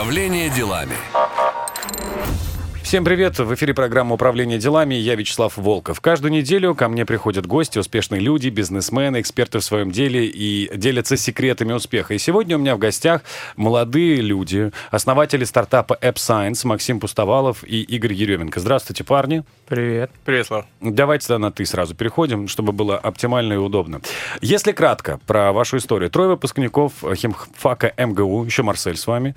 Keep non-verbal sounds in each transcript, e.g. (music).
Управление делами. Всем привет! В эфире программа «Управление делами» я Вячеслав Волков. Каждую неделю ко мне приходят гости, успешные люди, бизнесмены, эксперты в своем деле и делятся секретами успеха. И сегодня у меня в гостях молодые люди, основатели стартапа App Science Максим Пустовалов и Игорь Еременко. Здравствуйте, парни. Привет. Привет, Слав. Давайте тогда на «ты» сразу переходим, чтобы было оптимально и удобно. Если кратко про вашу историю. Трое выпускников химфака МГУ, еще Марсель с вами,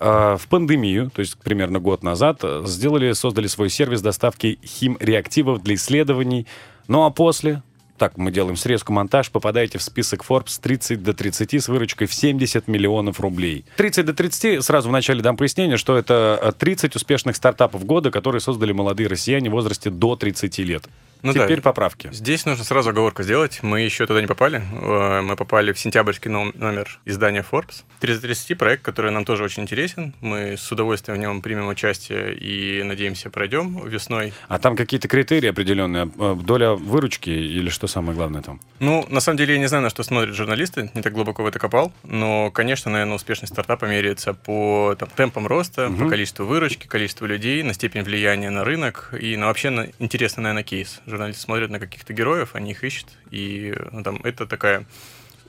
э, в пандемию, то есть примерно год назад, сделали сделали, создали свой сервис доставки химреактивов для исследований. Ну а после, так, мы делаем срезку, монтаж, попадаете в список Forbes 30 до 30 с выручкой в 70 миллионов рублей. 30 до 30, сразу вначале дам пояснение, что это 30 успешных стартапов года, которые создали молодые россияне в возрасте до 30 лет. Ну Теперь да. поправки. Здесь нужно сразу оговорку сделать. Мы еще туда не попали. Э, мы попали в сентябрьский номер издания Forbes. 330 проект, который нам тоже очень интересен. Мы с удовольствием в нем примем участие и, надеемся, пройдем весной. А там какие-то критерии определенные? Э, доля выручки или что самое главное там? Ну, на самом деле, я не знаю, на что смотрят журналисты. Не так глубоко в это копал. Но, конечно, наверное, успешность стартапа меряется по там, темпам роста, угу. по количеству выручки, количеству людей, на степень влияния на рынок и на вообще на, интересный, наверное, кейс журналисты смотрят на каких-то героев, они их ищут, и ну, там, это такая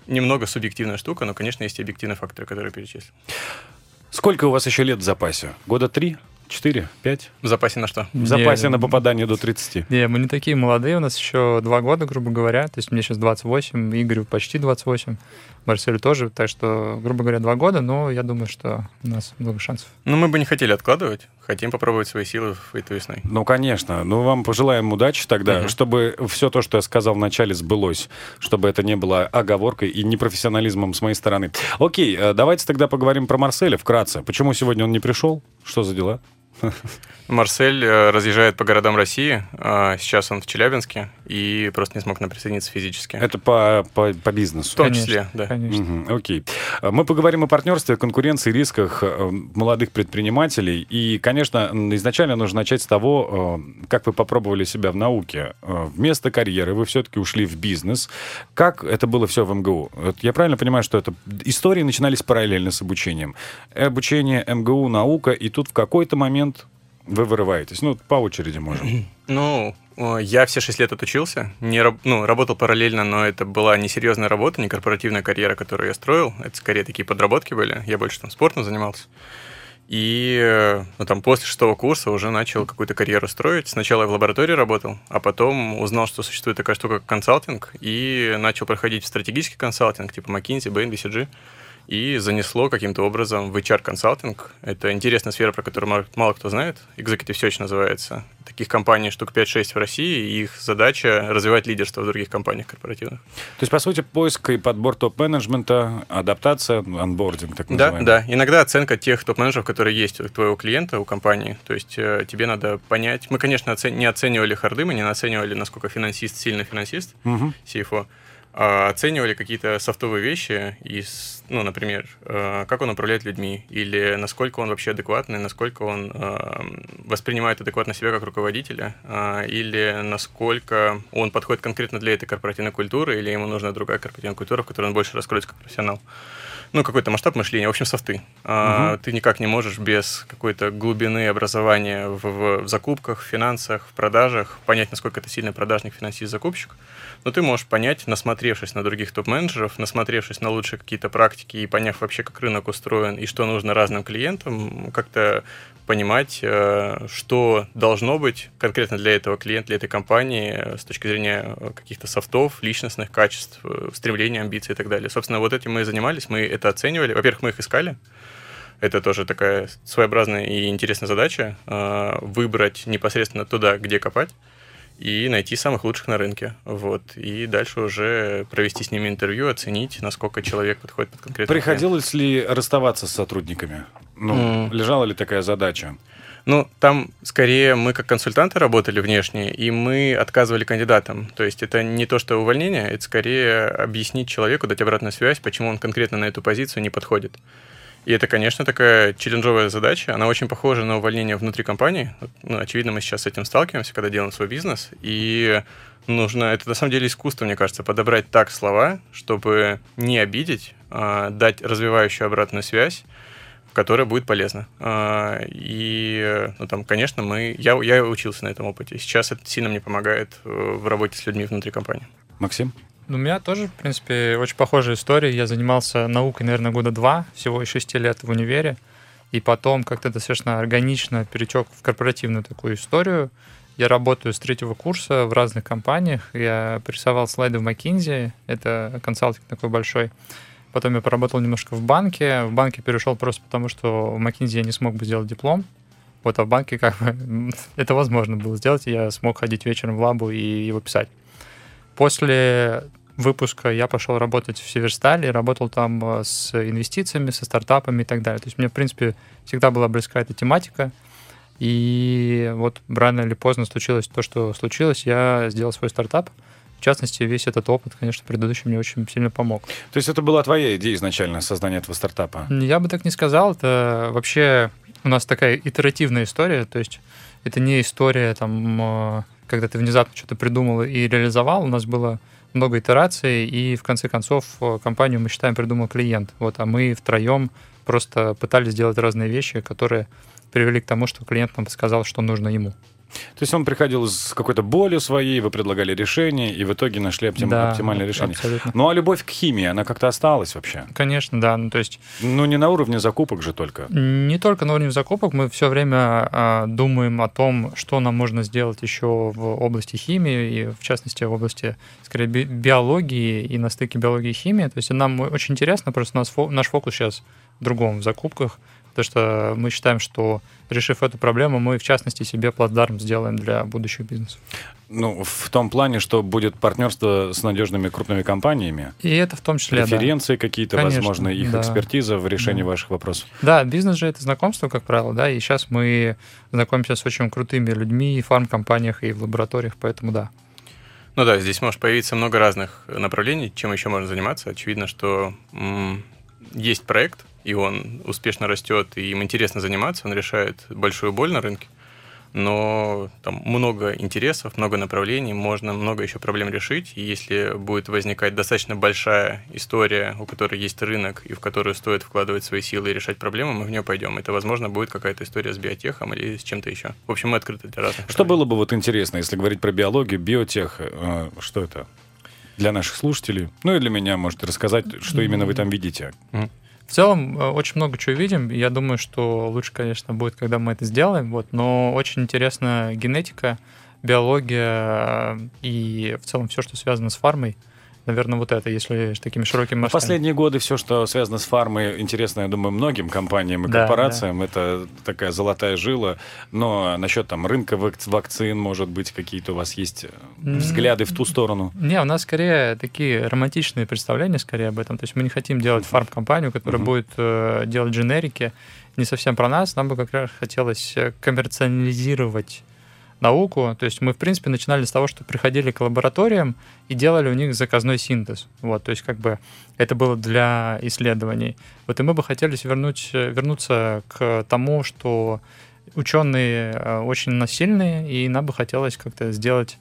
немного субъективная штука, но, конечно, есть и объективные факторы, которые перечислил. Сколько у вас еще лет в запасе? Года три? Четыре? Пять? В запасе на что? В запасе не, на попадание до 30. Не, мы не такие молодые, у нас еще два года, грубо говоря. То есть мне сейчас 28, Игорю почти 28. Марселю тоже, так что, грубо говоря, два года, но я думаю, что у нас много шансов. Ну, мы бы не хотели откладывать, хотим попробовать свои силы в этой весной. Ну, конечно. Ну, вам пожелаем удачи тогда, угу. чтобы все то, что я сказал вначале, сбылось, чтобы это не было оговоркой и непрофессионализмом с моей стороны. Окей, э, давайте тогда поговорим про Марселя вкратце. Почему сегодня он не пришел? Что за дела? Марсель э, разъезжает по городам России. А, сейчас он в Челябинске и просто не смог нам присоединиться физически. Это по, по, по бизнесу? В том конечно, числе, да. Конечно. Угу, окей. Мы поговорим о партнерстве, конкуренции, рисках э, молодых предпринимателей. И, конечно, изначально нужно начать с того, э, как вы попробовали себя в науке. Вместо карьеры вы все-таки ушли в бизнес. Как это было все в МГУ? Я правильно понимаю, что это истории начинались параллельно с обучением? Обучение МГУ, наука, и тут в какой-то момент момент вы вырываетесь? Ну, по очереди можем. Ну, я все шесть лет отучился, не, ну, работал параллельно, но это была не серьезная работа, не корпоративная карьера, которую я строил. Это скорее такие подработки были. Я больше там спортом занимался. И ну, там, после шестого курса уже начал какую-то карьеру строить. Сначала я в лаборатории работал, а потом узнал, что существует такая штука, как консалтинг, и начал проходить стратегический консалтинг, типа McKinsey, Bain, BCG и занесло каким-то образом в HR-консалтинг. Это интересная сфера, про которую мало кто знает. Executive Search называется. Таких компаний штук 5-6 в России, и их задача развивать лидерство в других компаниях корпоративных. То есть, по сути, поиск и подбор топ-менеджмента, адаптация, анбординг, так называемый. Да, да. Иногда оценка тех топ-менеджеров, которые есть у твоего клиента, у компании. То есть, э, тебе надо понять... Мы, конечно, не оценивали харды, мы не оценивали, насколько финансист сильный финансист, угу. CFO, оценивали какие-то софтовые вещи, из, ну, например, э, как он управляет людьми, или насколько он вообще адекватный, насколько он э, воспринимает адекватно себя как руководителя, или насколько он подходит конкретно для этой корпоративной культуры, или ему нужна другая корпоративная культура, в которой он больше раскроется как профессионал. Ну, какой-то масштаб мышления, в общем, софты. Угу. Ты никак не можешь без какой-то глубины образования в, в, в закупках, в финансах, в продажах понять, насколько это сильный продажник, финансист, закупщик но ты можешь понять, насмотревшись на других топ-менеджеров, насмотревшись на лучшие какие-то практики и поняв вообще, как рынок устроен и что нужно разным клиентам, как-то понимать, э, что должно быть конкретно для этого клиента, для этой компании э, с точки зрения каких-то софтов, личностных качеств, э, стремлений, амбиций и так далее. Собственно, вот этим мы и занимались, мы это оценивали. Во-первых, мы их искали, это тоже такая своеобразная и интересная задача выбрать непосредственно туда, где копать и найти самых лучших на рынке. Вот. И дальше уже провести с ними интервью, оценить, насколько человек подходит под конкретный Приходилось клиент. ли расставаться с сотрудниками? Ну, mm. лежала ли такая задача? Ну, там скорее мы как консультанты работали внешне, и мы отказывали кандидатам. То есть это не то, что увольнение, это скорее объяснить человеку, дать обратную связь, почему он конкретно на эту позицию не подходит. И это, конечно, такая челленджовая задача. Она очень похожа на увольнение внутри компании. Ну, очевидно, мы сейчас с этим сталкиваемся, когда делаем свой бизнес. И нужно, это на самом деле искусство, мне кажется, подобрать так слова, чтобы не обидеть, а дать развивающую обратную связь, которая будет полезна. А, и, ну, там, конечно, мы... Я, я учился на этом опыте. Сейчас это сильно мне помогает э, в работе с людьми внутри компании. Максим? Ну, у меня тоже, в принципе, очень похожая история. Я занимался наукой, наверное, года два, всего и шести лет в универе. И потом как-то достаточно органично перетек в корпоративную такую историю. Я работаю с третьего курса в разных компаниях. Я рисовал слайды в McKinsey. Это консалтинг такой большой. Потом я поработал немножко в банке. В банке перешел просто потому, что в McKinsey я не смог бы сделать диплом. Вот, а в банке как бы (laughs) это возможно было сделать. Я смог ходить вечером в лабу и его писать. После выпуска я пошел работать в Северстале, работал там э, с инвестициями, со стартапами и так далее. То есть мне, в принципе, всегда была близка эта тематика. И вот рано или поздно случилось то, что случилось. Я сделал свой стартап. В частности, весь этот опыт, конечно, предыдущий мне очень сильно помог. То есть это была твоя идея изначально, создание этого стартапа? Я бы так не сказал. Это вообще у нас такая итеративная история. То есть это не история там э, когда ты внезапно что-то придумал и реализовал, у нас было много итераций, и в конце концов э, компанию мы считаем придумал клиент. Вот, а мы втроем просто пытались сделать разные вещи, которые привели к тому, что клиент нам сказал, что нужно ему. То есть он приходил с какой-то болью своей, вы предлагали решение, и в итоге нашли оптим... да, оптимальное решение. Абсолютно. Ну а любовь к химии, она как-то осталась вообще? Конечно, да. Ну, то есть... Ну не на уровне закупок же только. Не только на уровне закупок. Мы все время а, думаем о том, что нам можно сделать еще в области химии, и в частности в области, скорее, би биологии и на стыке биологии и химии. То есть нам очень интересно, просто нас фо наш фокус сейчас в другом, в закупках, потому что мы считаем, что решив эту проблему, мы, в частности, себе плацдарм сделаем для будущих бизнесов. Ну, в том плане, что будет партнерство с надежными крупными компаниями. И это в том числе, Референции да. какие-то, Конечно, возможно, их да. экспертиза в решении да. ваших вопросов. Да, бизнес же это знакомство, как правило, да, и сейчас мы знакомимся с очень крутыми людьми и в фармкомпаниях, и в лабораториях, поэтому да. Ну да, здесь может появиться много разных направлений, чем еще можно заниматься. Очевидно, что м- есть проект, и он успешно растет, и им интересно заниматься, он решает большую боль на рынке, но там много интересов, много направлений, можно много еще проблем решить, и если будет возникать достаточно большая история, у которой есть рынок, и в которую стоит вкладывать свои силы и решать проблемы, мы в нее пойдем. Это, возможно, будет какая-то история с биотехом или с чем-то еще. В общем, мы открыты для разных. Что было бы вот интересно, если говорить про биологию, биотех, э, что это? Для наших слушателей, ну и для меня, можете рассказать, что именно вы там видите. Mm-hmm. В целом, э, очень много чего видим. Я думаю, что лучше, конечно, будет, когда мы это сделаем. Вот. Но очень интересна генетика, биология э, и в целом все, что связано с фармой наверное, вот это, если такими широкими масштабами. Последние годы все, что связано с фармой, интересно, я думаю, многим компаниям и да, корпорациям. Да. Это такая золотая жила. Но насчет там рынка вакцин, может быть, какие-то у вас есть взгляды в ту сторону? Не, у нас скорее такие романтичные представления скорее об этом. То есть мы не хотим делать фарм-компанию, которая uh-huh. будет э, делать дженерики. Не совсем про нас. Нам бы как раз хотелось э, коммерциализировать науку. То есть мы, в принципе, начинали с того, что приходили к лабораториям и делали у них заказной синтез. Вот, то есть как бы это было для исследований. Вот и мы бы хотели вернуть, вернуться к тому, что ученые э, очень насильные, и нам бы хотелось как-то сделать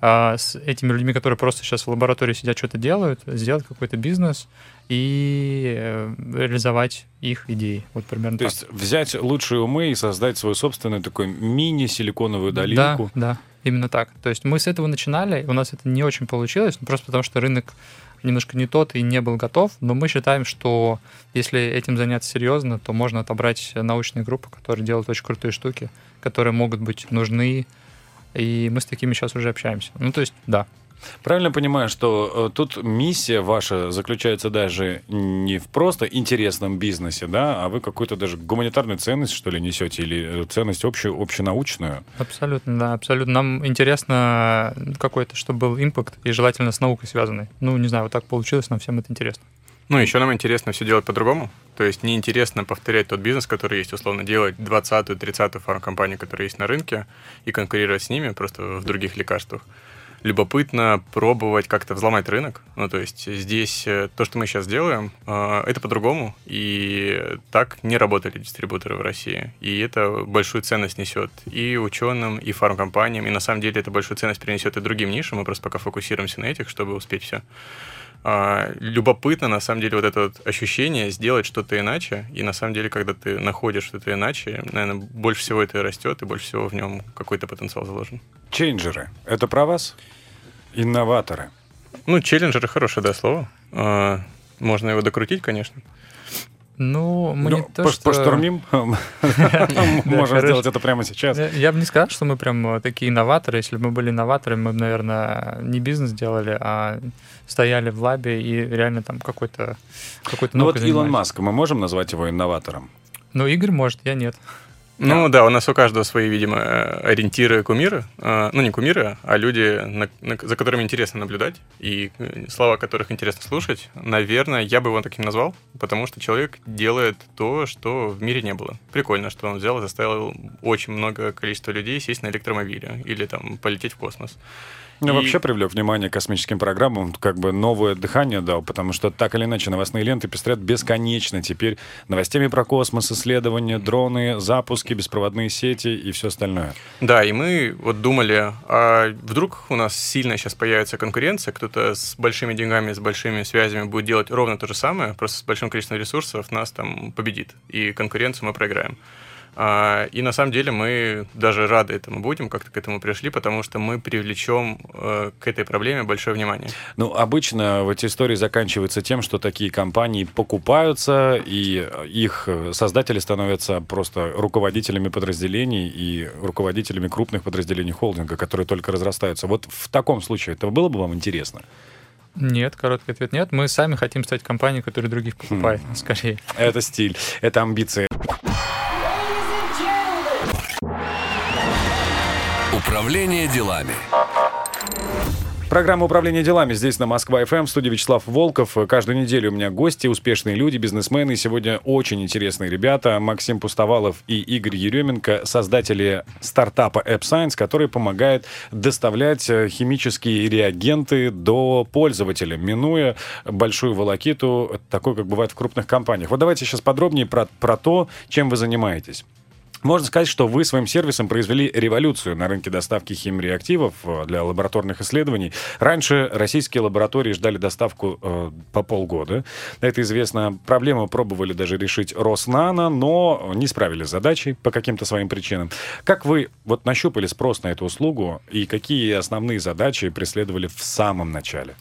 а, с этими людьми, которые просто сейчас в лаборатории сидят, что-то делают, сделать какой-то бизнес и э, реализовать их идеи. Вот примерно То так. есть взять лучшие умы и создать свою собственную такой мини-силиконовую долинку. Да, да, именно так. То есть мы с этого начинали, у нас это не очень получилось, просто потому что рынок немножко не тот и не был готов, но мы считаем, что если этим заняться серьезно, то можно отобрать научные группы, которые делают очень крутые штуки, которые могут быть нужны и мы с такими сейчас уже общаемся. Ну, то есть, да. Правильно понимаю, что э, тут миссия ваша заключается даже не в просто интересном бизнесе, да, а вы какую-то даже гуманитарную ценность, что ли, несете, или э, ценность общую, общенаучную? Абсолютно, да, абсолютно. Нам интересно какой-то, чтобы был импакт, и желательно с наукой связанный. Ну, не знаю, вот так получилось, нам всем это интересно. Ну, еще нам интересно все делать по-другому. То есть неинтересно повторять тот бизнес, который есть, условно, делать 20-ю, 30-ю фармкомпанию, которая есть на рынке, и конкурировать с ними просто в других лекарствах. Любопытно пробовать как-то взломать рынок. Ну, то есть здесь э, то, что мы сейчас делаем, э, это по-другому. И так не работали дистрибуторы в России. И это большую ценность несет и ученым, и фармкомпаниям. И на самом деле это большую ценность принесет и другим нишам. Мы просто пока фокусируемся на этих, чтобы успеть все. А, любопытно, на самом деле, вот это вот ощущение сделать что-то иначе. И на самом деле, когда ты находишь что-то иначе, наверное, больше всего это растет, и больше всего в нем какой-то потенциал заложен. Чейнджеры. Это про вас? Инноваторы. Ну, челленджеры хорошее, да, слово. А, можно его докрутить, конечно. Ну, (laughs) (laughs) мы ну, не то, по, что... Поштурмим. Можем сделать это прямо сейчас. Я бы не сказал, что мы прям такие инноваторы. Если бы мы были инноваторами, мы бы, наверное, не бизнес делали, а стояли в лабе и реально там какой-то какой-то Ну вот Илон Маск, мы можем назвать его инноватором? Ну, Игорь может, я нет. Ну да. у нас у каждого свои, видимо, ориентиры, кумиры. А, ну не кумиры, а люди, на, на, за которыми интересно наблюдать и э, слова которых интересно слушать. Наверное, я бы его таким назвал, потому что человек делает то, что в мире не было. Прикольно, что он взял и заставил очень много количества людей сесть на электромобиле или там полететь в космос. Ну, и... вообще привлек внимание космическим программам, как бы новое дыхание дал, потому что так или иначе новостные ленты пестрят бесконечно теперь новостями про космос, исследования, дроны, запуски, беспроводные сети и все остальное. Да, и мы вот думали, а вдруг у нас сильно сейчас появится конкуренция, кто-то с большими деньгами, с большими связями будет делать ровно то же самое, просто с большим количеством ресурсов нас там победит, и конкуренцию мы проиграем. А, и на самом деле мы даже рады этому будем, как-то к этому пришли, потому что мы привлечем э, к этой проблеме большое внимание. Ну, обычно в эти истории заканчиваются тем, что такие компании покупаются, и их создатели становятся просто руководителями подразделений и руководителями крупных подразделений холдинга, которые только разрастаются. Вот в таком случае это было бы вам интересно? Нет, короткий ответ нет. Мы сами хотим стать компанией, которая других покупает, хм. скорее. Это стиль, это амбиции. Управление делами. Программа «Управление делами» здесь на Москва-ФМ. В студии Вячеслав Волков. Каждую неделю у меня гости, успешные люди, бизнесмены. Сегодня очень интересные ребята. Максим Пустовалов и Игорь Еременко, создатели стартапа AppScience, который помогает доставлять э, химические реагенты до пользователя, минуя большую волокиту, такой, как бывает в крупных компаниях. Вот давайте сейчас подробнее про, про то, чем вы занимаетесь. Можно сказать, что вы своим сервисом произвели революцию на рынке доставки химреактивов э, для лабораторных исследований. Раньше российские лаборатории ждали доставку э, по полгода. Это известно. Проблему пробовали даже решить Роснано, но не справились с задачей по каким-то своим причинам. Как вы вот нащупали спрос на эту услугу и какие основные задачи преследовали в самом начале?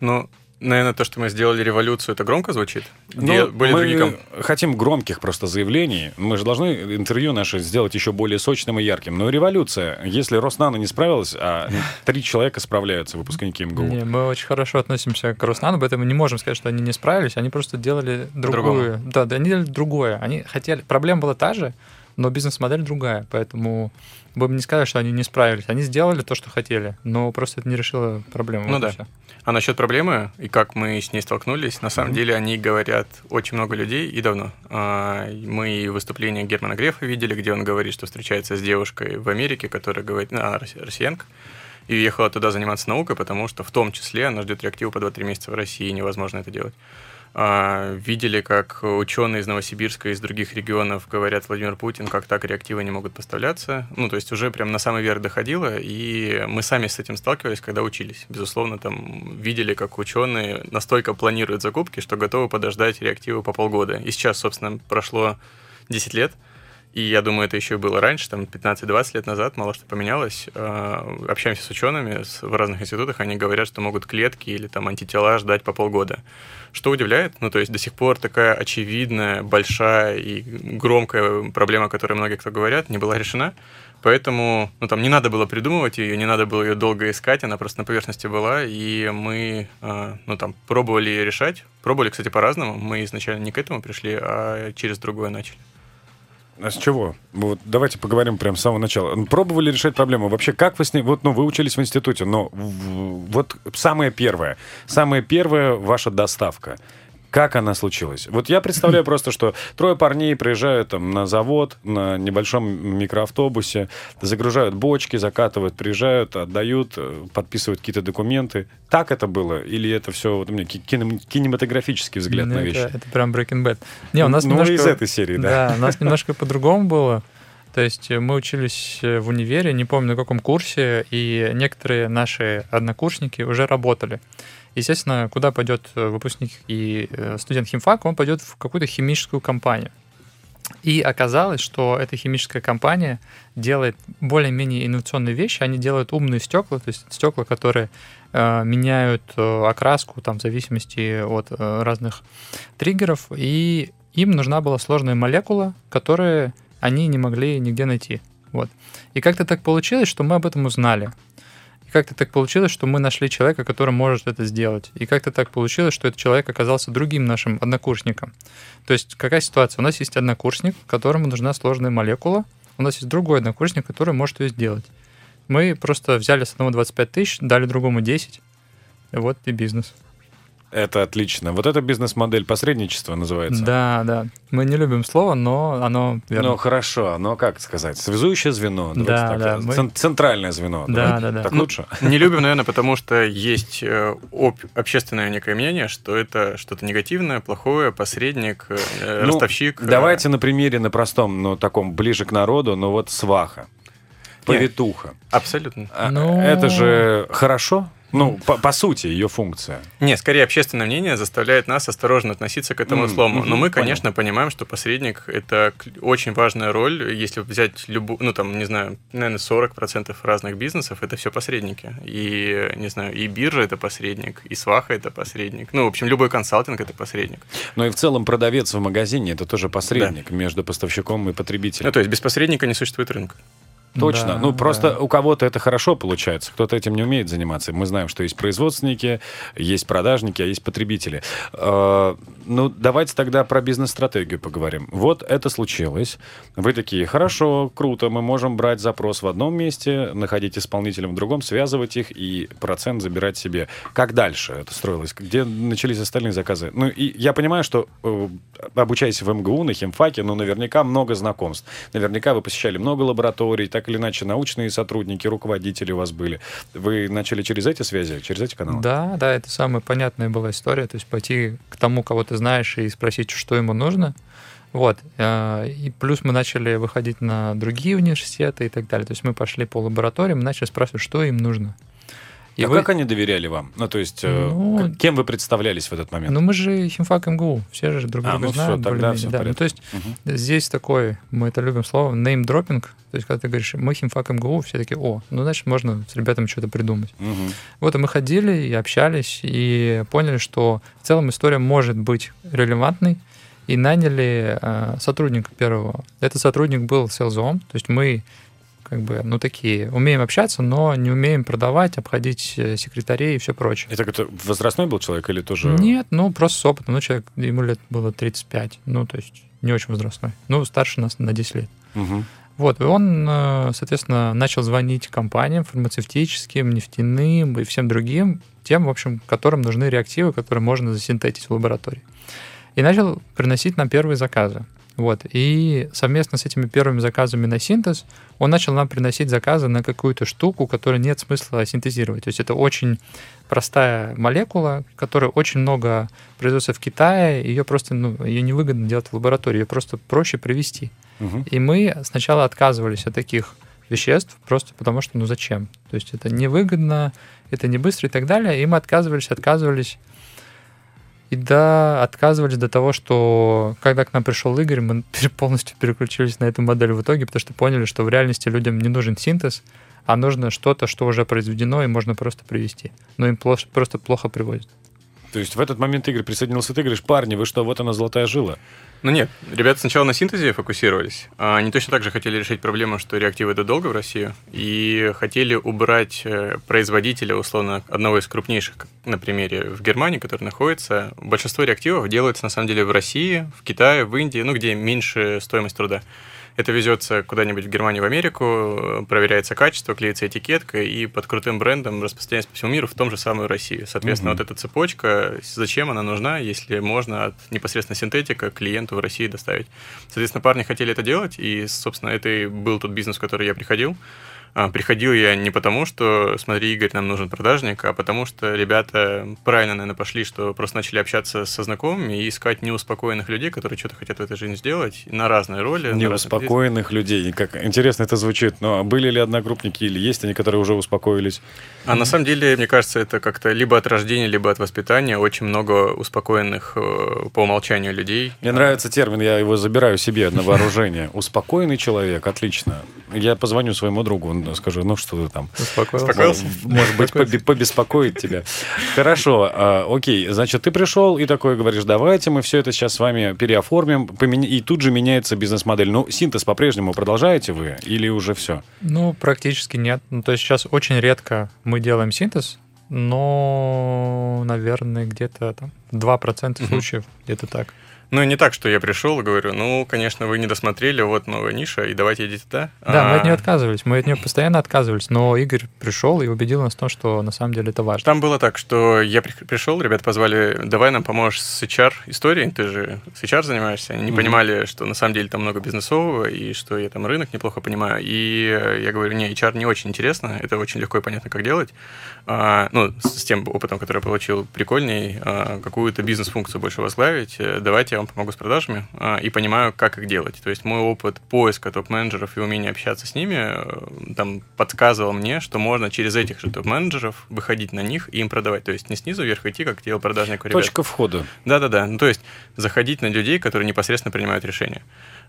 Ну, Наверное, то, что мы сделали революцию, это громко звучит? Ну, были мы другие... хотим громких просто заявлений. Мы же должны интервью наше сделать еще более сочным и ярким. Но революция, если Роснано не справилась, а (laughs) три человека справляются, выпускники МГУ. Не, мы очень хорошо относимся к Роснано, поэтому не можем сказать, что они не справились. Они просто делали другую. Да, да, они делали другое. Они хотели... Проблема была та же, но бизнес-модель другая. Поэтому бы не сказали, что они не справились. Они сделали то, что хотели, но просто это не решило проблему. Ну вот да. Все. А насчет проблемы и как мы с ней столкнулись, на самом mm-hmm. деле они говорят очень много людей и давно. А, мы выступление Германа Грефа видели, где он говорит, что встречается с девушкой в Америке, которая говорит, а, россиянка, и уехала туда заниматься наукой, потому что в том числе она ждет реактиву по 2-3 месяца в России, и невозможно это делать. А, видели, как ученые из Новосибирска и из других регионов говорят Владимир Путин, как так реактивы не могут поставляться. Ну, то есть уже прям на самый верх доходило, и мы сами с этим сталкивались, когда учились. Безусловно, там видели, как ученые настолько планируют закупки, что готовы подождать реактивы по полгода. И сейчас, собственно, прошло 10 лет, и я думаю, это еще было раньше, там 15-20 лет назад, мало что поменялось. А, общаемся с учеными в разных институтах, они говорят, что могут клетки или там антитела ждать по полгода. Что удивляет, ну то есть до сих пор такая очевидная, большая и громкая проблема, о которой многие кто говорят, не была решена. Поэтому, ну, там не надо было придумывать ее, не надо было ее долго искать, она просто на поверхности была, и мы, а, ну, там, пробовали решать. Пробовали, кстати, по-разному. Мы изначально не к этому пришли, а через другое начали. А с чего? Вот давайте поговорим прямо с самого начала. Пробовали решать проблему? Вообще, как вы с ней... Вот, ну, вы учились в институте, но вот самое первое, самая первая ваша доставка — как она случилась? Вот я представляю просто, что трое парней приезжают там на завод на небольшом микроавтобусе, загружают бочки, закатывают, приезжают, отдают, э, подписывают какие-то документы. Так это было? Или это все вот у меня кинематографический взгляд ну, на вещи? Это, это прям Breaking Bad. Не, у нас ну, немножко... из этой серии, да. Да, у нас немножко по-другому было. То есть мы учились в универе, не помню на каком курсе, и некоторые наши однокурсники уже работали. Естественно, куда пойдет э, выпускник и э, студент химфака, он пойдет в какую-то химическую компанию. И оказалось, что эта химическая компания делает более-менее инновационные вещи. Они делают умные стекла, то есть стекла, которые э, меняют э, окраску там, в зависимости от э, разных триггеров. И им нужна была сложная молекула, которую они не могли нигде найти. Вот. И как-то так получилось, что мы об этом узнали как-то так получилось, что мы нашли человека, который может это сделать. И как-то так получилось, что этот человек оказался другим нашим однокурсником. То есть какая ситуация? У нас есть однокурсник, которому нужна сложная молекула. У нас есть другой однокурсник, который может ее сделать. Мы просто взяли с одного 25 тысяч, дали другому 10. И вот и бизнес. Это отлично. Вот это бизнес-модель посредничества называется. Да, да. Мы не любим слово, но оно верно. Ну, хорошо. Но как сказать? Связующее звено. Да, так, да. Мы... Центральное звено. Да, да, да. Так ну, лучше? Не любим, наверное, потому что есть э, об... общественное некое мнение, что это что-то негативное, плохое, посредник, э, ну, ростовщик. Э. Давайте на примере, на простом, но таком ближе к народу, но вот сваха. Повитуха. Нет, абсолютно. А, ну... Это же хорошо? Ну, по, по сути, ее функция. Не, скорее общественное мнение заставляет нас осторожно относиться к этому mm, слому. Mm-hmm, Но мы, конечно, понял. понимаем, что посредник это очень важная роль. Если взять любую, ну там, не знаю, наверное, 40% разных бизнесов это все посредники. И, не знаю, и биржа это посредник, и сваха это посредник. Ну, в общем, любой консалтинг это посредник. Ну и в целом продавец в магазине это тоже посредник да. между поставщиком и потребителем. Ну, то есть без посредника не существует рынка. Точно. Да, ну, просто да. у кого-то это хорошо получается, кто-то этим не умеет заниматься. Мы знаем, что есть производственники, есть продажники, а есть потребители. Э, ну, давайте тогда про бизнес-стратегию поговорим. Вот это случилось. Вы такие, хорошо, круто, мы можем брать запрос в одном месте, находить исполнителя в другом, связывать их и процент забирать себе. Как дальше это строилось? Где начались остальные заказы? Ну, и я понимаю, что э, обучаясь в МГУ, на химфаке, ну, наверняка много знакомств. Наверняка вы посещали много лабораторий, так так или иначе научные сотрудники, руководители у вас были. Вы начали через эти связи, через эти каналы? Да, да, это самая понятная была история. То есть пойти к тому, кого ты знаешь, и спросить, что ему нужно. Вот. Э, и плюс мы начали выходить на другие университеты и так далее. То есть мы пошли по лабораториям, начали спрашивать, что им нужно. И а вы... как они доверяли вам? Ну, то есть, э, ну, кем вы представлялись в этот момент? Ну, мы же химфак МГУ, все же друг друга а, ну, знают. Все, тогда все да. ну, то есть, угу. здесь такой, мы это любим слово, name-dropping. То есть, когда ты говоришь, мы химфак МГУ, все такие, о, ну, значит, можно с ребятами что-то придумать. Угу. Вот, и мы ходили и общались, и поняли, что в целом история может быть релевантной, и наняли э, сотрудника первого. Этот сотрудник был селзом, то есть мы как бы, ну, такие, умеем общаться, но не умеем продавать, обходить э, секретарей и все прочее. Это это возрастной был человек или тоже... Нет, ну, просто с опытом. Ну, человек, ему лет было 35, ну, то есть не очень возрастной. Ну, старше нас на 10 лет. Угу. Вот, и он, э, соответственно, начал звонить компаниям фармацевтическим, нефтяным и всем другим, тем, в общем, которым нужны реактивы, которые можно засинтетить в лаборатории. И начал приносить нам первые заказы. Вот. И совместно с этими первыми заказами на синтез он начал нам приносить заказы на какую-то штуку, которую нет смысла синтезировать. То есть это очень простая молекула, которая очень много производится в Китае, ее просто, ну, ее невыгодно делать в лаборатории, ее просто проще привести. Угу. И мы сначала отказывались от таких веществ, просто потому что, ну зачем? То есть это невыгодно, это не быстро и так далее. И мы отказывались, отказывались. И да, отказывались до того, что когда к нам пришел Игорь, мы (laughs) полностью переключились на эту модель в итоге, потому что поняли, что в реальности людям не нужен синтез, а нужно что-то, что уже произведено, и можно просто привести. Но им просто плохо привозят. То есть в этот момент Игорь присоединился, ты говоришь, парни, вы что, вот она золотая жила? Ну нет, ребята сначала на синтезе фокусировались. А они точно так же хотели решить проблему, что реактивы это долго в Россию, и хотели убрать э, производителя, условно, одного из крупнейших, на примере, в Германии, который находится. Большинство реактивов делается, на самом деле, в России, в Китае, в Индии, ну, где меньше стоимость труда. Это везется куда-нибудь в Германию, в Америку, проверяется качество, клеится этикетка и под крутым брендом распространяется по всему миру, в том же самую Россию. Соответственно, угу. вот эта цепочка, зачем она нужна, если можно от непосредственно синтетика клиенту в России доставить. Соответственно, парни хотели это делать, и, собственно, это и был тот бизнес, в который я приходил. А, приходил я не потому, что, смотри, Игорь, нам нужен продажник, а потому что ребята правильно, наверное, пошли, что просто начали общаться со знакомыми и искать неуспокоенных людей, которые что-то хотят в этой жизни сделать на разные роли. Неуспокоенных людей. Как интересно это звучит. Но были ли одногруппники или есть они, которые уже успокоились? А на самом деле, мне кажется, это как-то либо от рождения, либо от воспитания. Очень много успокоенных э, по умолчанию людей. Мне нравится термин, я его забираю себе на вооружение. Успокоенный человек, отлично. Я позвоню своему другу, он скажу, ну что ты там? Успокоился? Может быть, побеспокоит тебя. Хорошо, а, окей. Значит, ты пришел и такой говоришь, давайте мы все это сейчас с вами переоформим, и тут же меняется бизнес-модель. Ну, синтез по-прежнему продолжаете вы или уже все? Ну, практически нет. Ну, то есть сейчас очень редко мы делаем синтез, но, наверное, где-то там 2% случаев, где-то так. Ну, не так, что я пришел и говорю, ну, конечно, вы не досмотрели, вот новая ниша, и давайте идите туда. Да, а... мы от нее отказывались, мы от нее постоянно отказывались, но Игорь пришел и убедил нас в том, что на самом деле это важно. Там было так, что я пришел, ребята позвали, давай нам поможешь с HR-историей, ты же с HR занимаешься, они не mm-hmm. понимали, что на самом деле там много бизнесового, и что я там рынок неплохо понимаю, и я говорю, не, HR не очень интересно, это очень легко и понятно, как делать, а, ну, с тем опытом, который я получил, прикольней, а, какую-то бизнес-функцию больше возглавить, э, давайте я вам помогу с продажами а, и понимаю, как их делать. То есть мой опыт поиска топ-менеджеров и умение общаться с ними э, там подсказывал мне, что можно через этих же топ-менеджеров выходить на них и им продавать. То есть не снизу вверх идти, как делал продажник ребят. Точка входа. Да-да-да. Ну, то есть заходить на людей, которые непосредственно принимают решения.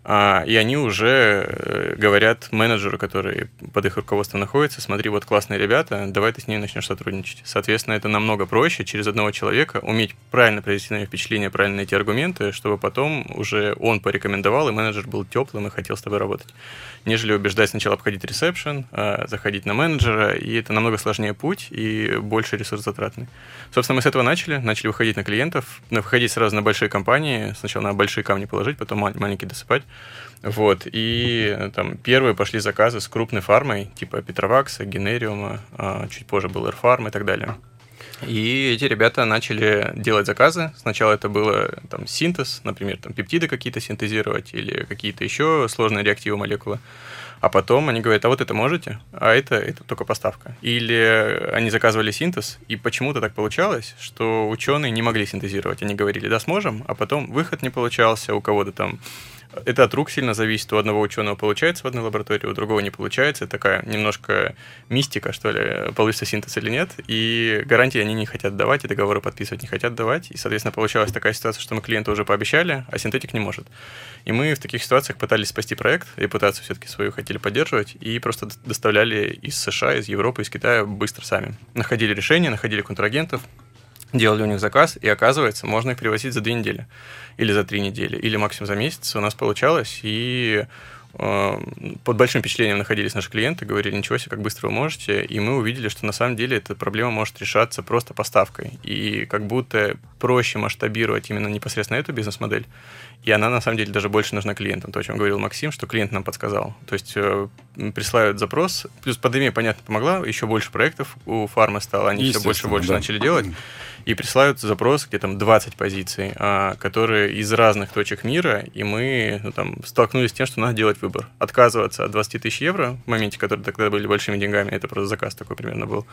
А, и они уже э, говорят менеджеру, который под их руководством находится, смотри, вот классные ребята, давай ты с ними начнешь сотрудничать. Соответственно, это намного проще через одного человека уметь правильно произвести на них впечатление, правильно найти аргументы, чтобы потом уже он порекомендовал, и менеджер был теплым и хотел с тобой работать нежели убеждать сначала обходить ресепшн, а, заходить на менеджера, и это намного сложнее путь и больше ресурс-затратный. Собственно, мы с этого начали, начали выходить на клиентов, выходить сразу на большие компании, сначала на большие камни положить, потом маленькие досыпать. Вот, и там первые пошли заказы с крупной фармой, типа Петровакса, Генериума, а, чуть позже был Airfarm и так далее. И эти ребята начали делать заказы. Сначала это было там синтез, например, там пептиды какие-то синтезировать или какие-то еще сложные реактивы молекулы. А потом они говорят, а вот это можете, а это, это только поставка. Или они заказывали синтез, и почему-то так получалось, что ученые не могли синтезировать. Они говорили, да, сможем, а потом выход не получался, у кого-то там это от рук сильно зависит. У одного ученого получается в одной лаборатории, у другого не получается. Такая немножко мистика, что ли, получится синтез или нет. И гарантии они не хотят давать, и договоры подписывать не хотят давать. И, соответственно, получалась такая ситуация, что мы клиенту уже пообещали, а синтетик не может. И мы в таких ситуациях пытались спасти проект, репутацию все-таки свою хотели поддерживать, и просто доставляли из США, из Европы, из Китая быстро сами. Находили решения, находили контрагентов, делали у них заказ, и оказывается, можно их привозить за две недели, или за три недели, или максимум за месяц. У нас получалось, и э, под большим впечатлением находились наши клиенты, говорили, ничего себе, как быстро вы можете, и мы увидели, что на самом деле эта проблема может решаться просто поставкой, и как будто проще масштабировать именно непосредственно эту бизнес-модель, и она на самом деле даже больше нужна клиентам, то, о чем говорил Максим, что клиент нам подсказал. То есть э, присылают запрос, плюс пандемия, понятно, помогла, еще больше проектов у фармы стало, они все больше и больше да. начали делать и присылают запрос, где там 20 позиций, а, которые из разных точек мира, и мы ну, там, столкнулись с тем, что надо делать выбор. Отказываться от 20 тысяч евро в моменте, которые тогда были большими деньгами, это просто заказ такой примерно был,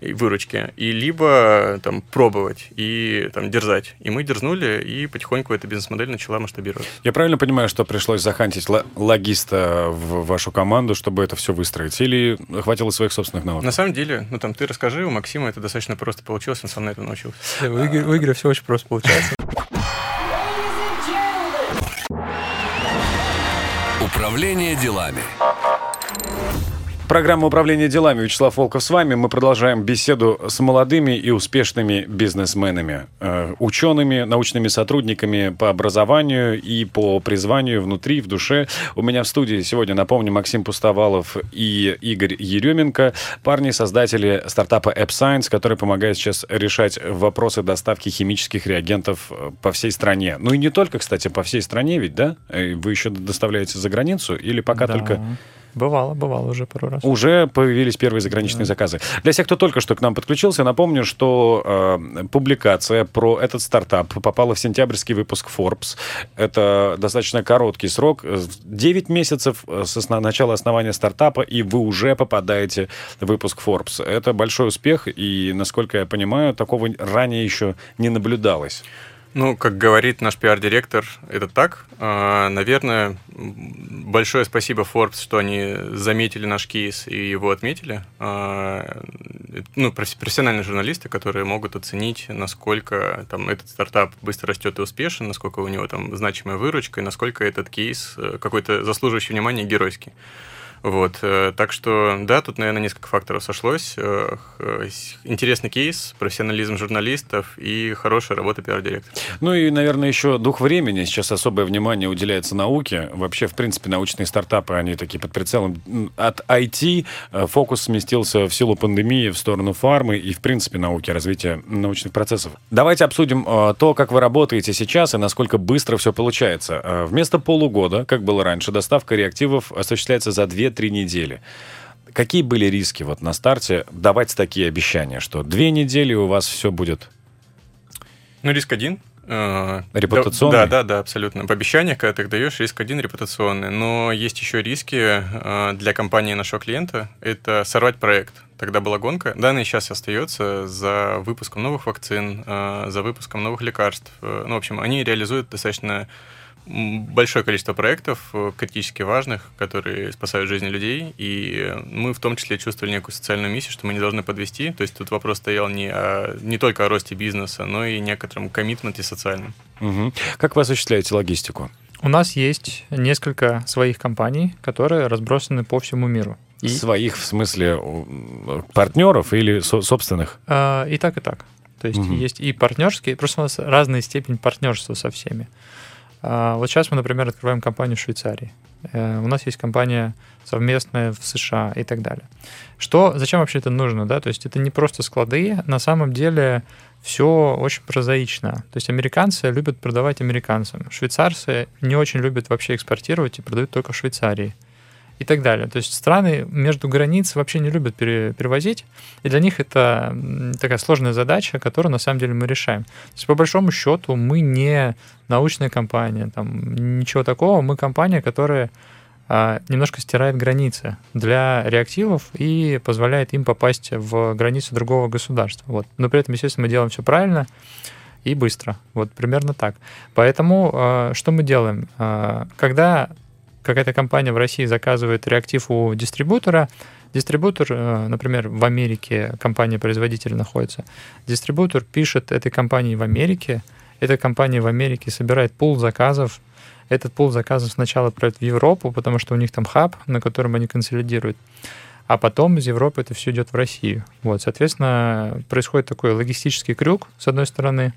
выручки, и либо там пробовать и там дерзать. И мы дерзнули, и потихоньку эта бизнес-модель начала масштабироваться. Я правильно понимаю, что пришлось захантить логиста в вашу команду, чтобы это все выстроить? Или хватило своих собственных навыков? На самом деле, ну там ты расскажи, у Максима это достаточно просто получилось, он сам на это научился получился. У Игоря, у Игоря все очень просто получается. Управление делами. Программа управления делами. Вячеслав Волков с вами. Мы продолжаем беседу с молодыми и успешными бизнесменами, э, учеными, научными сотрудниками по образованию и по призванию внутри, в душе. У меня в студии сегодня, напомню, Максим Пустовалов и Игорь Еременко, парни-создатели стартапа AppScience, который помогает сейчас решать вопросы доставки химических реагентов э, по всей стране. Ну и не только, кстати, по всей стране ведь, да? Э, вы еще доставляете за границу или пока да. только Бывало, бывало уже пару раз. Уже появились первые заграничные да. заказы. Для всех, кто только что к нам подключился, напомню, что э, публикация про этот стартап попала в сентябрьский выпуск Forbes. Это достаточно короткий срок. 9 месяцев с основ... начала основания стартапа, и вы уже попадаете в выпуск Forbes. Это большой успех, и, насколько я понимаю, такого ранее еще не наблюдалось. Ну, как говорит наш пиар-директор, это так. А, наверное, большое спасибо Forbes, что они заметили наш кейс и его отметили. А, ну, профессиональные журналисты, которые могут оценить, насколько там этот стартап быстро растет и успешен, насколько у него там значимая выручка, и насколько этот кейс э, какой-то заслуживающий внимания геройский. Вот, э, так что, да, тут, наверное, несколько факторов сошлось. Э, интересный кейс, профессионализм журналистов и хорошая работа пиар-директора. Ну и, наверное, еще дух времени. Сейчас особое внимание уделяется науке. Вообще, в принципе, научные стартапы, они такие под прицелом. От IT э, фокус сместился в силу пандемии в сторону фармы и, в принципе, науки, развития научных процессов. Давайте обсудим то, как вы работаете сейчас и насколько быстро все получается. Вместо полугода, как было раньше, доставка реактивов осуществляется за 2 две-три недели. Какие были риски вот на старте давать такие обещания, что две недели у вас все будет? Ну, риск один. Э, репутационный? Да, да, да, абсолютно. В обещаниях, когда ты их даешь, риск один репутационный. Но есть еще риски э, для компании нашего клиента. Это сорвать проект. Тогда была гонка. Данные сейчас остается за выпуском новых вакцин, э, за выпуском новых лекарств. Ну, в общем, они реализуют достаточно большое количество проектов э, критически важных, которые спасают жизни людей, и мы в том числе чувствовали некую социальную миссию, что мы не должны подвести. То есть тут вопрос стоял не, о, не только о росте бизнеса, но и некотором коммитменте социальном. Угу. Как вы осуществляете логистику? У нас есть несколько своих компаний, которые разбросаны по всему миру. И... Своих в смысле партнеров или со- собственных? А, и так, и так. То есть угу. есть и партнерские, просто у нас разная степень партнерства со всеми. А, вот сейчас мы, например, открываем компанию в Швейцарии. Э, у нас есть компания совместная в США и так далее. Что, зачем вообще это нужно, да? То есть это не просто склады, на самом деле все очень прозаично. То есть американцы любят продавать американцам, швейцарцы не очень любят вообще экспортировать и продают только в Швейцарии и так далее. То есть страны между границ вообще не любят пере, перевозить, и для них это такая сложная задача, которую на самом деле мы решаем. То есть по большому счету мы не научная компания, там ничего такого, мы компания, которая а, немножко стирает границы для реактивов и позволяет им попасть в границу другого государства. Вот. Но при этом, естественно, мы делаем все правильно и быстро. Вот примерно так. Поэтому э, что мы делаем? Э, когда какая-то компания в России заказывает реактив у дистрибутора, дистрибутор, э, например, в Америке компания-производитель находится, дистрибутор пишет этой компании в Америке, эта компания в Америке собирает пул заказов, этот пул заказов сначала отправят в Европу, потому что у них там хаб, на котором они консолидируют, а потом из Европы это все идет в Россию. Вот, соответственно, происходит такой логистический крюк, с одной стороны,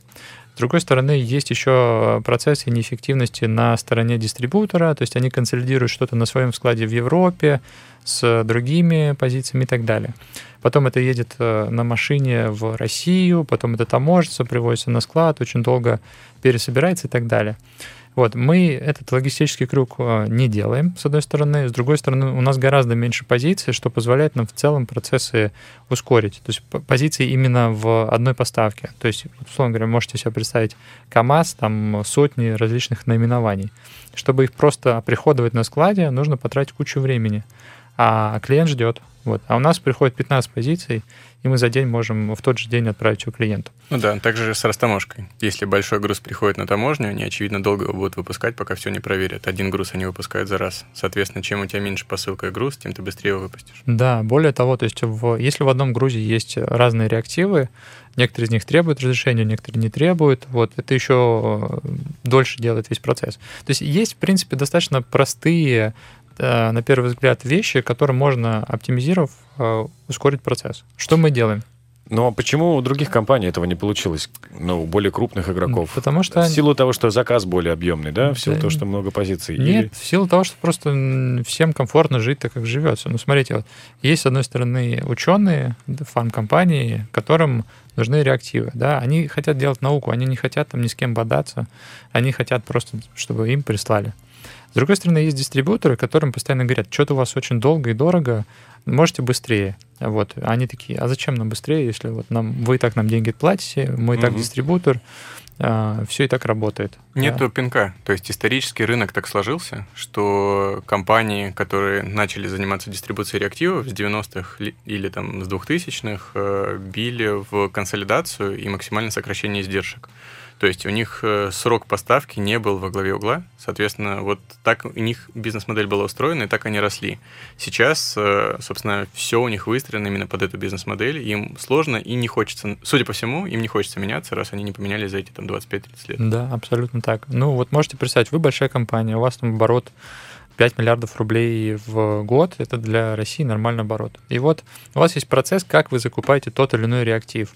другой стороны, есть еще процессы неэффективности на стороне дистрибутора, то есть они консолидируют что-то на своем складе в Европе с другими позициями и так далее. Потом это едет э, на машине в Россию, потом это таможится, привозится на склад, очень долго пересобирается и так далее. Вот, мы этот логистический круг э, не делаем, с одной стороны. С другой стороны, у нас гораздо меньше позиций, что позволяет нам в целом процессы ускорить. То есть позиции именно в одной поставке. То есть, условно говоря, можете себе представить КАМАЗ, там сотни различных наименований. Чтобы их просто оприходовать на складе, нужно потратить кучу времени. А клиент ждет. Вот. А у нас приходит 15 позиций, и мы за день можем в тот же день отправить его клиенту. Ну да, также с растаможкой. Если большой груз приходит на таможню, они, очевидно, долго его будут выпускать, пока все не проверят. Один груз они выпускают за раз. Соответственно, чем у тебя меньше посылка и груз, тем ты быстрее его выпустишь. Да, более того, то есть в, если в одном грузе есть разные реактивы, некоторые из них требуют разрешения, некоторые не требуют, вот это еще дольше делает весь процесс. То есть есть, в принципе, достаточно простые Э, на первый взгляд, вещи, которые можно, оптимизировав, э, ускорить процесс. Что мы делаем? Но ну, а почему у других компаний этого не получилось? Ну, у более крупных игроков? Потому что... В силу того, что заказ более объемный, да? В силу да. того, что много позиций? Нет, Или... в силу того, что просто всем комфортно жить так, как живется. Ну, смотрите, вот есть, с одной стороны, ученые, фармкомпании, которым нужны реактивы, да, они хотят делать науку, они не хотят там ни с кем бодаться, они хотят просто, чтобы им прислали. С другой стороны, есть дистрибьюторы, которым постоянно говорят, что-то у вас очень долго и дорого, можете быстрее. Вот. Они такие, а зачем нам быстрее, если вот нам, вы и так нам деньги платите, мы и так угу. дистрибьютор, а, все и так работает. Нету да. пинка. То есть исторический рынок так сложился, что компании, которые начали заниматься дистрибуцией реактивов с 90-х или там с 2000-х, э, били в консолидацию и максимальное сокращение издержек. То есть у них э, срок поставки не был во главе угла, соответственно, вот так у них бизнес-модель была устроена, и так они росли. Сейчас, э, собственно, все у них выстроено именно под эту бизнес-модель, им сложно и не хочется, судя по всему, им не хочется меняться, раз они не поменялись за эти там 25-30 лет. Да, абсолютно так. Ну вот можете представить, вы большая компания, у вас там оборот 5 миллиардов рублей в год, это для России нормальный оборот. И вот у вас есть процесс, как вы закупаете тот или иной реактив.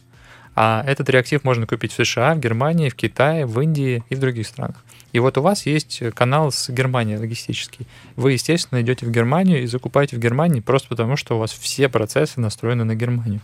А этот реактив можно купить в США, в Германии, в Китае, в Индии и в других странах. И вот у вас есть канал с Германией логистический. Вы, естественно, идете в Германию и закупаете в Германии просто потому, что у вас все процессы настроены на Германию.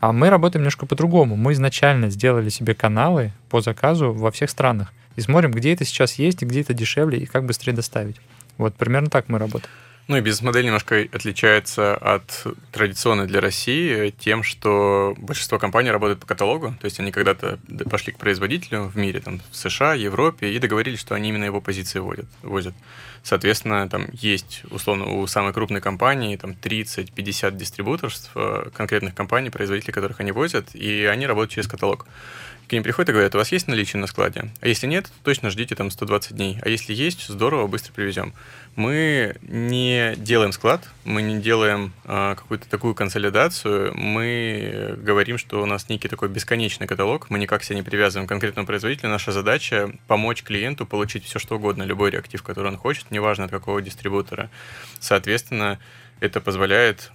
А мы работаем немножко по-другому. Мы изначально сделали себе каналы по заказу во всех странах. И смотрим, где это сейчас есть, где это дешевле, и как быстрее доставить. Вот примерно так мы работаем. Ну и бизнес-модель немножко отличается от традиционной для России тем, что большинство компаний работают по каталогу, то есть они когда-то пошли к производителю в мире, там, в США, Европе, и договорились, что они именно его позиции возят. возят. Соответственно, там есть, условно, у самой крупной компании там 30-50 дистрибуторств э, конкретных компаний, производителей, которых они возят, и они работают через каталог к ним приходят и говорят, у вас есть наличие на складе? А если нет, то точно ждите там 120 дней. А если есть, здорово, быстро привезем. Мы не делаем склад, мы не делаем а, какую-то такую консолидацию, мы говорим, что у нас некий такой бесконечный каталог, мы никак себя не привязываем к конкретному производителю. Наша задача помочь клиенту получить все, что угодно, любой реактив, который он хочет, неважно от какого дистрибутора. Соответственно, это позволяет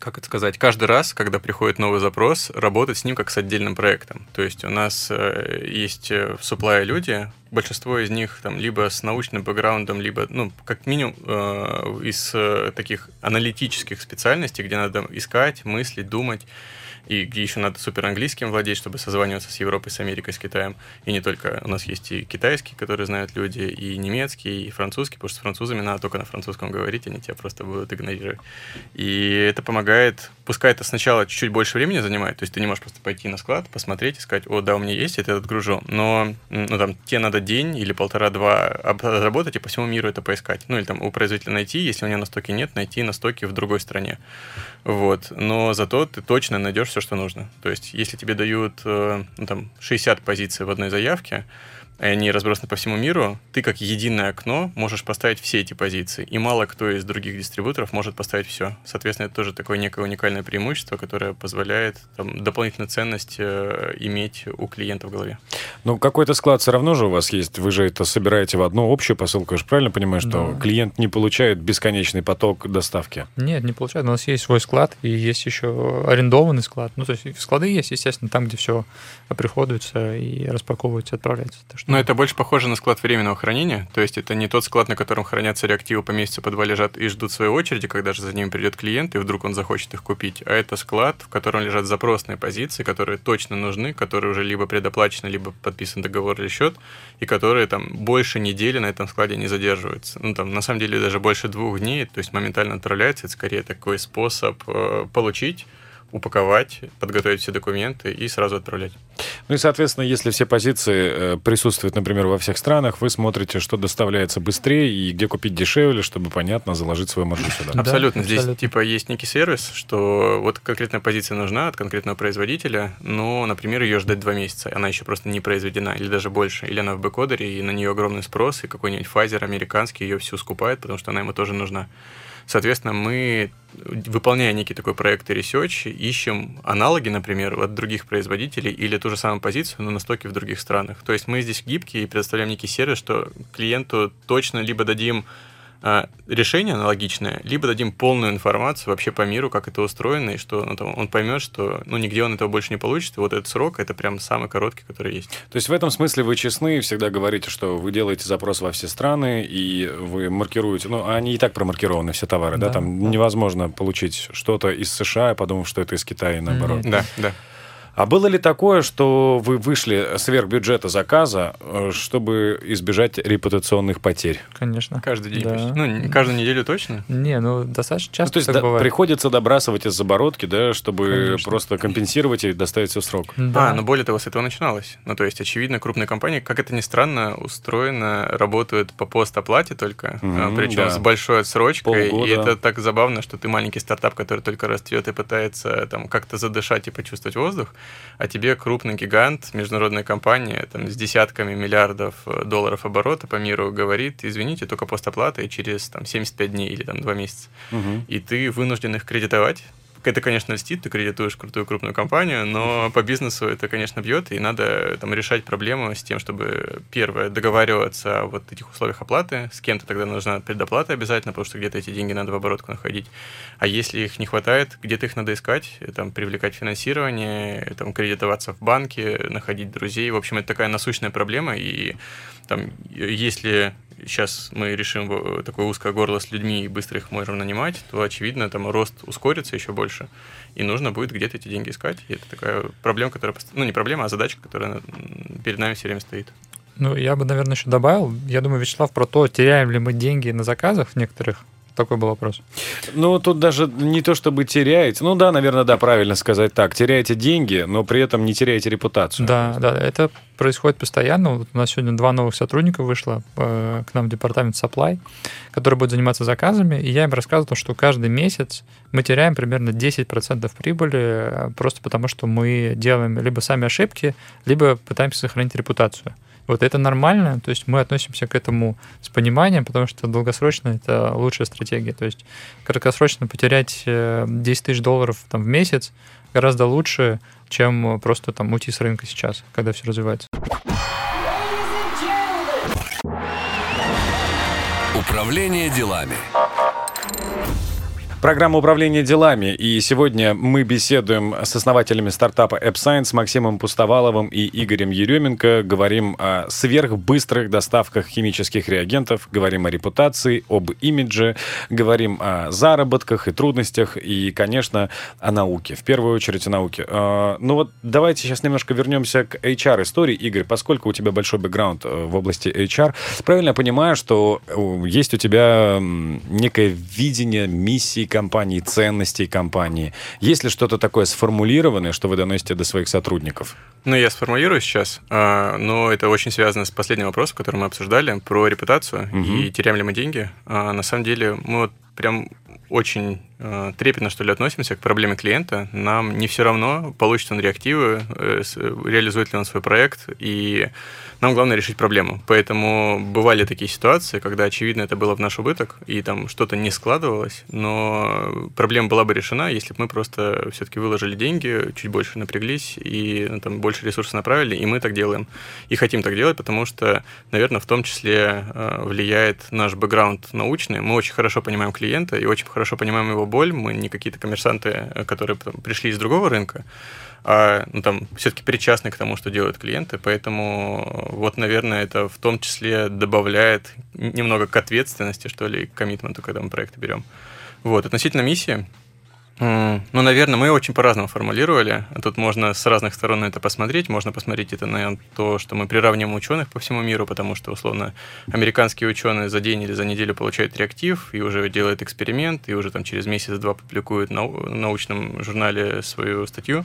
как это сказать, каждый раз, когда приходит новый запрос, работать с ним как с отдельным проектом. То есть у нас э, есть э, в supply люди, большинство из них там либо с научным бэкграундом, либо, ну, как минимум, э, из таких аналитических специальностей, где надо искать, мыслить, думать и еще надо супер английским владеть, чтобы созваниваться с Европой, с Америкой, с Китаем. И не только. У нас есть и китайский, который знают люди, и немецкий, и французский, потому что с французами надо только на французском говорить, они тебя просто будут игнорировать. И это помогает, пускай это сначала чуть-чуть больше времени занимает, то есть ты не можешь просто пойти на склад, посмотреть и сказать, о, да, у меня есть, это отгружу. Но ну, там, тебе надо день или полтора-два обработать и по всему миру это поискать. Ну, или там у производителя найти, если у него на стоке нет, найти на стоке в другой стране. Вот. Но зато ты точно найдешь все, что нужно. То есть, если тебе дают э, ну, там, 60 позиций в одной заявке, и они разбросаны по всему миру, ты как единое окно можешь поставить все эти позиции. И мало кто из других дистрибуторов может поставить все. Соответственно, это тоже такое некое уникальное преимущество, которое позволяет там, дополнительную ценность э, иметь у клиента в голове. Ну, какой-то склад все равно же у вас есть. Вы же это собираете в одну общую посылку. Я же правильно понимаю, что да. клиент не получает бесконечный поток доставки? Нет, не получает. У нас есть свой склад и есть еще арендованный склад. Ну, то есть склады есть, естественно, там, где все приходится и распаковывается, отправляется. Так что... Но это больше похоже на склад временного хранения. То есть это не тот склад, на котором хранятся реактивы по месяцу по два лежат и ждут своей очереди, когда же за ними придет клиент, и вдруг он захочет их купить. А это склад, в котором лежат запросные позиции, которые точно нужны, которые уже либо предоплачены, либо подписан договор или счет, и которые там больше недели на этом складе не задерживаются. Ну, там, на самом деле, даже больше двух дней, то есть моментально отправляется. Это скорее такой способ э, получить упаковать, подготовить все документы и сразу отправлять. Ну и, соответственно, если все позиции э, присутствуют, например, во всех странах, вы смотрите, что доставляется быстрее и где купить дешевле, чтобы, понятно, заложить свой маршрут сюда. Абсолютно. Здесь, абсолютно. типа, есть некий сервис, что вот конкретная позиция нужна от конкретного производителя, но, например, ее ждать два месяца, она еще просто не произведена, или даже больше, или она в бэкодере, и на нее огромный спрос, и какой-нибудь Pfizer американский ее всю скупает, потому что она ему тоже нужна. Соответственно, мы, выполняя некий такой проект и research, ищем аналоги, например, от других производителей или ту же самую позицию, но на стоке в других странах. То есть мы здесь гибкие и предоставляем некий сервис, что клиенту точно либо дадим решение аналогичное, либо дадим полную информацию вообще по миру, как это устроено, и что ну, там, он поймет, что ну, нигде он этого больше не получит, и вот этот срок — это прям самый короткий, который есть. То есть в этом смысле вы честны, всегда говорите, что вы делаете запрос во все страны, и вы маркируете, ну, они и так промаркированы, все товары, да, да? там да. невозможно получить что-то из США, подумав, что это из Китая, наоборот. Да, да. А было ли такое, что вы вышли сверх бюджета заказа, э, чтобы избежать репутационных потерь? Конечно. Каждый день Да. почти. Ну, не- каждую неделю точно. Не, ну достаточно Ну, часто то есть так да, бывает. приходится добрасывать из оборотки, да, чтобы Конечно. просто компенсировать и доставить все в срок. Да. А, ну более того, с этого начиналось. Ну, то есть, очевидно, крупные компании, как это ни странно, устроено, работают по постоплате только, Мгм, причем да. с большой отсрочкой. Полгода. И это так забавно, что ты маленький стартап, который только растет и пытается там как-то задышать и почувствовать воздух, а тебе крупный гигант, международная компания там, с десятками миллиардов э, долларов оборота по миру говорит, извините, только постоплата и через там, 75 дней или там, 2 месяца. Мгм. и ты вынужден их кредитовать. Это, конечно, льстит, ты кредитуешь крутую крупную компанию, но по бизнесу это, конечно, бьет, и надо там решать проблему с тем, чтобы, первое, договариваться о вот этих условиях оплаты, с кем-то тогда нужна предоплата обязательно, потому что где-то эти деньги надо в оборотку находить. А если их не хватает, где-то их надо искать, э, там, привлекать финансирование, э, там, кредитоваться в банке, находить друзей. В общем, это такая насущная проблема, и там, если сейчас мы решим э, такое узкое горло с людьми и быстро их можем нанимать, то, очевидно, там рост ускорится еще больше, и нужно будет где-то эти деньги искать. И это такая проблема, которая... Ну, не проблема, а задача, которая перед нами все время стоит. Ну, я бы, наверное, еще добавил. Я думаю, Вячеслав, про то, теряем ли мы деньги на заказах некоторых. Такой был вопрос. Ну, тут даже не то, чтобы теряете. Ну да, наверное, да, правильно сказать так. Теряете деньги, но при этом не теряете репутацию. Да, да, это происходит постоянно. Вот у нас сегодня два новых сотрудника вышло э, к нам в департамент supply, который будет заниматься заказами, и я им рассказывал, что каждый месяц мы теряем примерно 10% прибыли э, просто потому, что мы делаем либо сами ошибки, либо пытаемся сохранить репутацию. Вот это нормально, то есть мы относимся к этому с пониманием, потому что долгосрочно это лучшая стратегия. То есть краткосрочно потерять э, 10 тысяч долларов там, в месяц гораздо лучше, чем просто там уйти с рынка сейчас, когда все развивается. Управление делами. Программа управления делами. И сегодня мы беседуем с основателями стартапа AppScience Максимом Пустоваловым и Игорем Еременко. Говорим о сверхбыстрых доставках химических реагентов, говорим о репутации, об имидже, говорим о заработках и трудностях, и, конечно, о науке. В первую очередь о науке. А, Ну вот давайте сейчас немножко вернемся к HR-истории. Игорь, поскольку у тебя большой бэкграунд э, в области HR, правильно я понимаю, что э, есть у тебя некое видение миссии компании, ценностей компании? Есть ли что-то такое сформулированное, что вы доносите до своих сотрудников? Ну, я сформулирую сейчас, а, но это очень связано с последним вопросом, который мы обсуждали, про репутацию Мгм. и теряем ли мы деньги. А, На самом деле мы вот прям очень э, трепетно, что ли, относимся к проблеме клиента. Нам не все равно, получит он реактивы, э, реализует ли он свой проект, и нам главное решить проблему. Поэтому бывали такие ситуации, когда, очевидно, это было в наш убыток, и там что-то не складывалось, но проблема была бы решена, если бы мы просто все-таки выложили деньги, чуть больше напряглись и ну, там больше ресурсов направили, и мы так делаем. И хотим так делать, потому что, наверное, в том числе э, влияет наш бэкграунд научный. Мы очень хорошо понимаем клиента и очень хорошо понимаем его боль. Мы не какие-то коммерсанты, э, которые там, пришли из другого рынка, а ну, там все-таки причастны к тому, что делают клиенты. Поэтому вот, наверное, это в том числе добавляет немного к ответственности, что ли, к коммитменту, когда мы проекты берем. Вот, относительно миссии, Ну, наверное, мы очень по-разному формулировали. Тут можно с разных сторон это посмотреть. Можно посмотреть это на то, что мы приравниваем ученых по всему миру, потому что, условно, американские ученые за день или за неделю получают реактив и уже делают эксперимент, и уже там через месяц-два публикуют в научном журнале свою статью.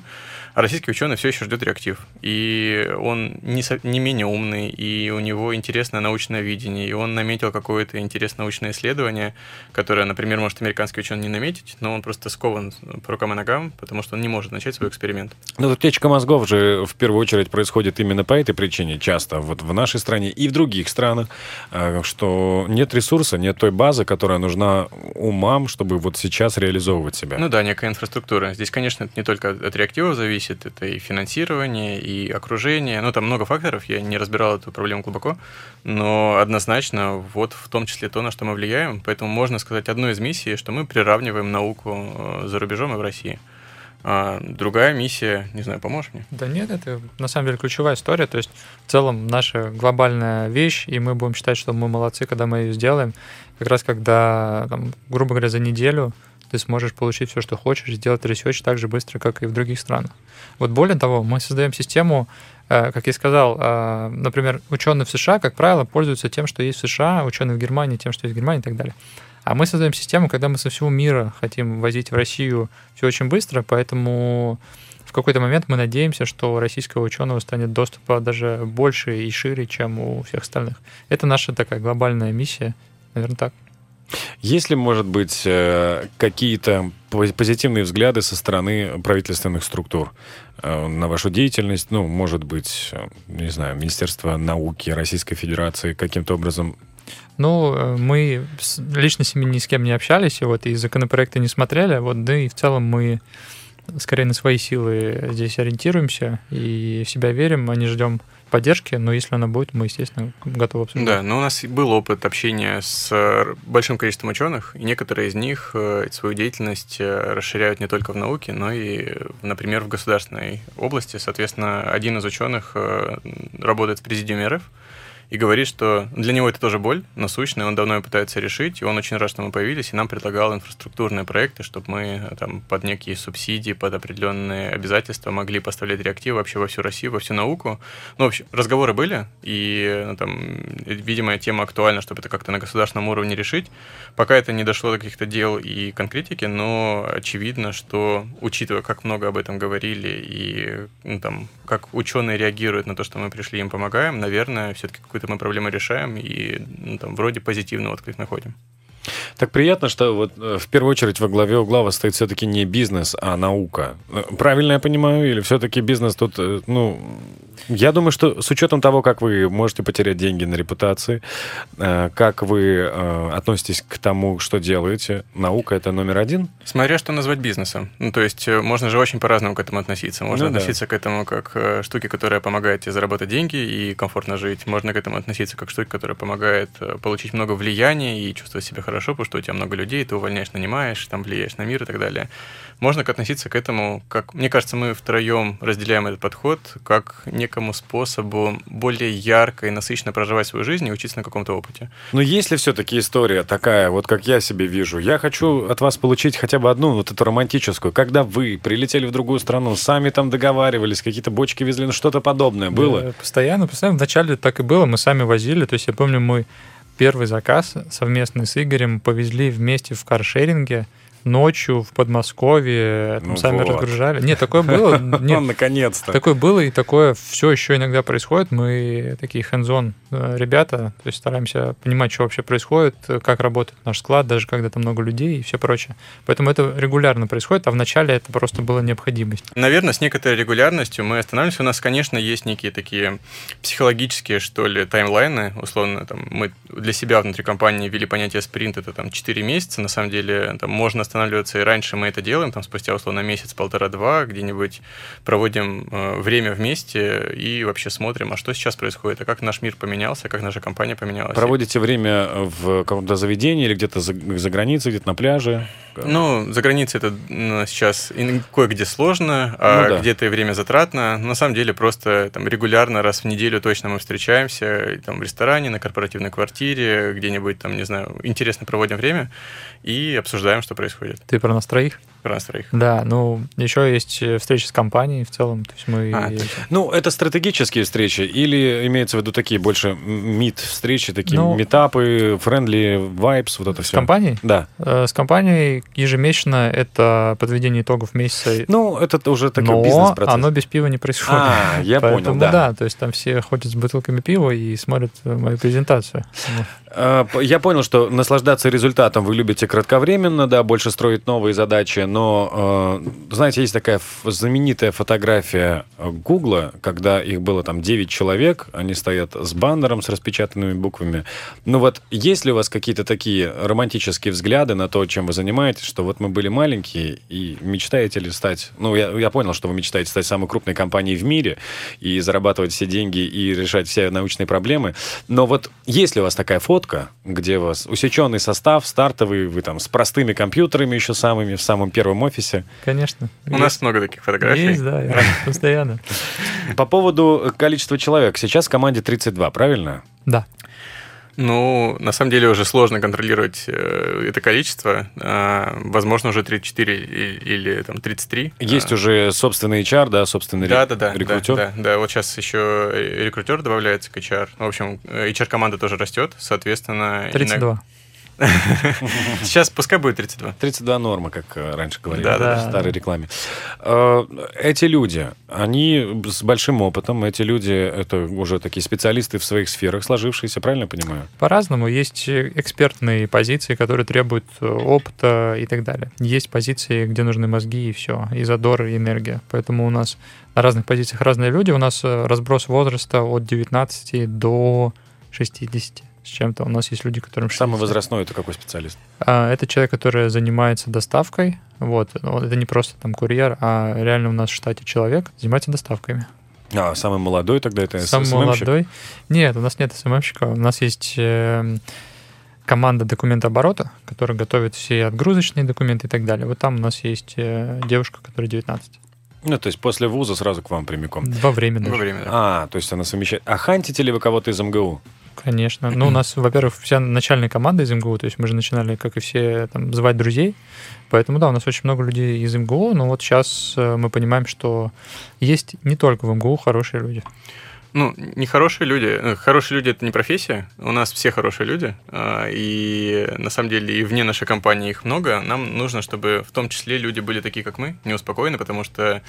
А российский ученый все еще ждет реактив. И он не, со- не менее умный, и у него интересное научное видение, и он наметил какое-то интересное научное исследование, которое, например, может американский ученый не наметить, но он просто скован по рукам и ногам, потому что он не может начать свой эксперимент. Ну, утечка мозгов же в первую очередь происходит именно по этой причине часто вот в нашей стране и в других странах, э, что нет ресурса, нет той базы, которая нужна умам, чтобы вот сейчас реализовывать себя. Ну да, некая инфраструктура. Здесь, конечно, это не только от реактива зависит, это и финансирование, и окружение. Ну, там много факторов, я не разбирал эту проблему глубоко, но однозначно вот в том числе то, на что мы влияем. Поэтому можно сказать одну из миссий, что мы приравниваем науку э, за рубежом и в России. А другая миссия, не знаю, поможешь мне? Да нет, это на самом деле ключевая история. То есть в целом наша глобальная вещь, и мы будем считать, что мы молодцы, когда мы ее сделаем. Как раз когда, там, грубо говоря, за неделю ты сможешь получить все, что хочешь, сделать research так же быстро, как и в других странах. Вот более того, мы создаем систему, э, как я сказал, э, например, ученые в США, как правило, пользуются тем, что есть в США, ученые в Германии тем, что есть в Германии и так далее. А мы создаем систему, когда мы со всего мира хотим возить в Россию все очень быстро, поэтому в какой-то момент мы надеемся, что у российского ученого станет доступа даже больше и шире, чем у всех остальных. Это наша такая глобальная миссия, наверное, так. Есть ли, может быть, э, какие-то позитивные взгляды со стороны правительственных структур э, на вашу деятельность? Ну, может быть, э, не знаю, Министерство науки Российской Федерации каким-то образом ну, мы с ними ни с кем не общались, вот и законопроекты не смотрели, вот, да и в целом мы скорее на свои силы здесь ориентируемся и в себя верим, а не ждем поддержки, но если она будет, мы, естественно, готовы обсуждать. Да, но у нас был опыт общения с большим количеством ученых, и некоторые из них э, свою деятельность э, расширяют не только в науке, но и, например, в государственной области. Соответственно, один из ученых э, работает в президиуме РФ, и говорит, что для него это тоже боль насущная, он давно ее пытается решить, и он очень рад, что мы появились, и нам предлагал инфраструктурные проекты, чтобы мы там, под некие субсидии, под определенные обязательства могли поставлять реактивы вообще во всю Россию, во всю науку. Ну, в общем, разговоры были, и ну, там, видимая тема актуальна, чтобы это как-то на государственном уровне решить. Пока это не дошло до каких-то дел и конкретики, но очевидно, что, учитывая, как много об этом говорили, и ну, там, как ученые реагируют на то, что мы пришли им помогаем, наверное, все-таки какую-то мы проблему решаем и ну, там, вроде позитивный отклик находим. Так приятно, что вот э, в первую очередь во главе угла стоит все-таки не бизнес, а наука. Э, правильно я понимаю? Или все-таки бизнес тут, э, ну, я думаю, что с учетом того, как вы можете потерять деньги на репутации, как вы относитесь к тому, что делаете, наука это номер один? Смотря что назвать бизнесом. Ну, то есть можно же очень по-разному к этому относиться. Можно ну, относиться да. к этому как штуке, которая помогает тебе заработать деньги и комфортно жить. Можно к этому относиться как штуке, которая помогает получить много влияния и чувствовать себя хорошо, потому что у тебя много людей, ты увольняешь, нанимаешь, там влияешь на мир и так далее. Можно относиться к этому, как, мне кажется, мы втроем разделяем этот подход, как некому способу более ярко и насыщенно проживать свою жизнь и учиться на каком-то опыте. Но есть ли все-таки история такая, вот как я себе вижу, я хочу от вас получить хотя бы одну вот эту романтическую, когда вы прилетели в другую страну, сами там договаривались, какие-то бочки везли, ну что-то подобное было? Да, постоянно, постоянно. Вначале так и было, мы сами возили, то есть я помню, мы первый заказ совместный с Игорем повезли вместе в каршеринге ночью в Подмосковье, там ну сами вот. разгружали. Нет, такое было. (laughs) Нет, наконец-то. Такое было, и такое все еще иногда происходит. Мы такие hands э, ребята, то есть стараемся понимать, что вообще происходит, как работает наш склад, даже когда там много людей и все прочее. Поэтому это регулярно происходит, а вначале это просто была необходимость. Наверное, с некоторой регулярностью мы останавливаемся. У нас, конечно, есть некие такие психологические, что ли, таймлайны. Условно, там, мы для себя внутри компании ввели понятие спринт, это там 4 месяца. На самом деле, там можно останавливаться, и раньше мы это делаем, там спустя условно месяц, полтора-два, где-нибудь проводим э, время вместе и вообще смотрим, а что сейчас происходит, а как наш мир поменялся, как наша компания поменялась. Проводите время в каком-то заведении или где-то за, за границей, где-то на пляже? Ну, за границей это ну, сейчас кое-где сложно, а ну, да. где-то и время затратно. На самом деле просто там регулярно раз в неделю точно мы встречаемся там в ресторане, на корпоративной квартире, где-нибудь там, не знаю, интересно проводим время и обсуждаем, что происходит. Ты про нас троих? Нас троих. Да, ну, еще есть э, встречи с компанией в целом. То есть мы... А, ну, это стратегические встречи или имеется в виду такие больше meet встречи, такие ну, митапы, friendly vibes, вот это все? С компанией? Да. Э, с компанией ежемесячно это подведение итогов месяца. Ну, это уже такой бизнес-процесс. оно без пива не происходит. А, я (laughs) понял, да. да, то есть там все ходят с бутылками пива и смотрят мою презентацию. Э, я понял, что наслаждаться результатом вы любите кратковременно, да, больше строить новые задачи, но, э, знаете, есть такая знаменитая фотография Гугла, когда их было там 9 человек, они стоят с баннером с распечатанными буквами. Ну вот, есть ли у вас какие-то такие романтические взгляды на то, чем вы занимаетесь, что вот мы были маленькие и мечтаете ли стать, ну, я, я понял, что вы мечтаете стать самой крупной компанией в мире и зарабатывать все деньги и решать все научные проблемы, но вот есть ли у вас такая фотка, где у вас усеченный состав, стартовый, вы там с простыми компьютерами еще самыми в самом первом офисе. Конечно. У есть. нас много таких фотографий. Есть, да, (laughs) постоянно. По поводу количества человек. Сейчас в команде 32, правильно? Да. Ну, на самом деле уже сложно контролировать э, это количество. Э, возможно, уже 34 или, или там 33. Есть а. уже собственный HR, да, собственный да, да, да, рекрутер? Да, да, да, вот сейчас еще рекрутер добавляется к HR. В общем, HR-команда тоже растет, соответственно... 32. Иногда... (laughs) Сейчас пускай будет 32. 32 норма, как э, раньше говорили да, да, в старой рекламе. Э, эти люди, они с большим опытом, эти люди, это уже такие специалисты в своих сферах сложившиеся, правильно я понимаю? По-разному. Есть экспертные позиции, которые требуют э, опыта и так далее. Есть позиции, где нужны мозги и все, и задор, и энергия. Поэтому у нас на разных позициях разные люди. У нас разброс возраста от 19 до 60 с чем-то. У нас есть люди, которым... Самый возрастной это какой специалист? А, это человек, который занимается доставкой. Вот. Это не просто там курьер, а реально у нас в штате человек занимается доставками. А, самый молодой тогда это Самый СММщик? молодой? Нет, у нас нет СММщика. У нас есть э, команда документооборота, которая готовит все отгрузочные документы и так далее. Вот там у нас есть э, девушка, которая 19. Ну, то есть после вуза сразу к вам прямиком? Во время даже. Во время, да. А, то есть она совмещает. А хантите ли вы кого-то из МГУ? Конечно. Ну, у (clears throat) нас, во-первых, вся начальная команда из МГУ, то есть мы же начинали, как и все, там, звать друзей. Поэтому, да, у нас очень много людей из МГУ, но вот сейчас э, мы понимаем, что есть не только в МГУ хорошие люди. Ну, не хорошие люди. Э, хорошие люди это не профессия. У нас все хорошие люди. А, и на самом деле и вне нашей компании их много. Нам нужно, чтобы в том числе люди были такие, как мы, неуспокоены, потому что...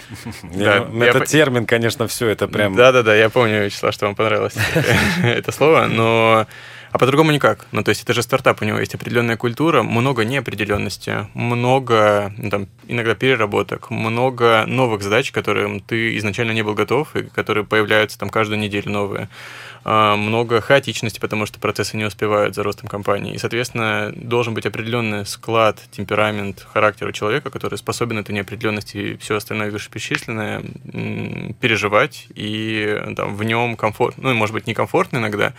Этот термин, конечно, все это прям... Да-да-да, я помню, Вячеслав, что вам понравилось (laughs) это слово, но а по-другому никак. Ну, то есть это же стартап, у него есть определенная культура, много неопределенности, много ну, там, иногда переработок, много новых задач, которым ты изначально не был готов, и которые появляются там каждую неделю новые. А, много хаотичности, потому что процессы не успевают за ростом компании. И, соответственно, должен быть определенный склад, темперамент, характер у человека, который способен эту неопределенность и все остальное вышеперечисленное переживать, и там, в нем комфорт, ну, может быть, некомфортно иногда,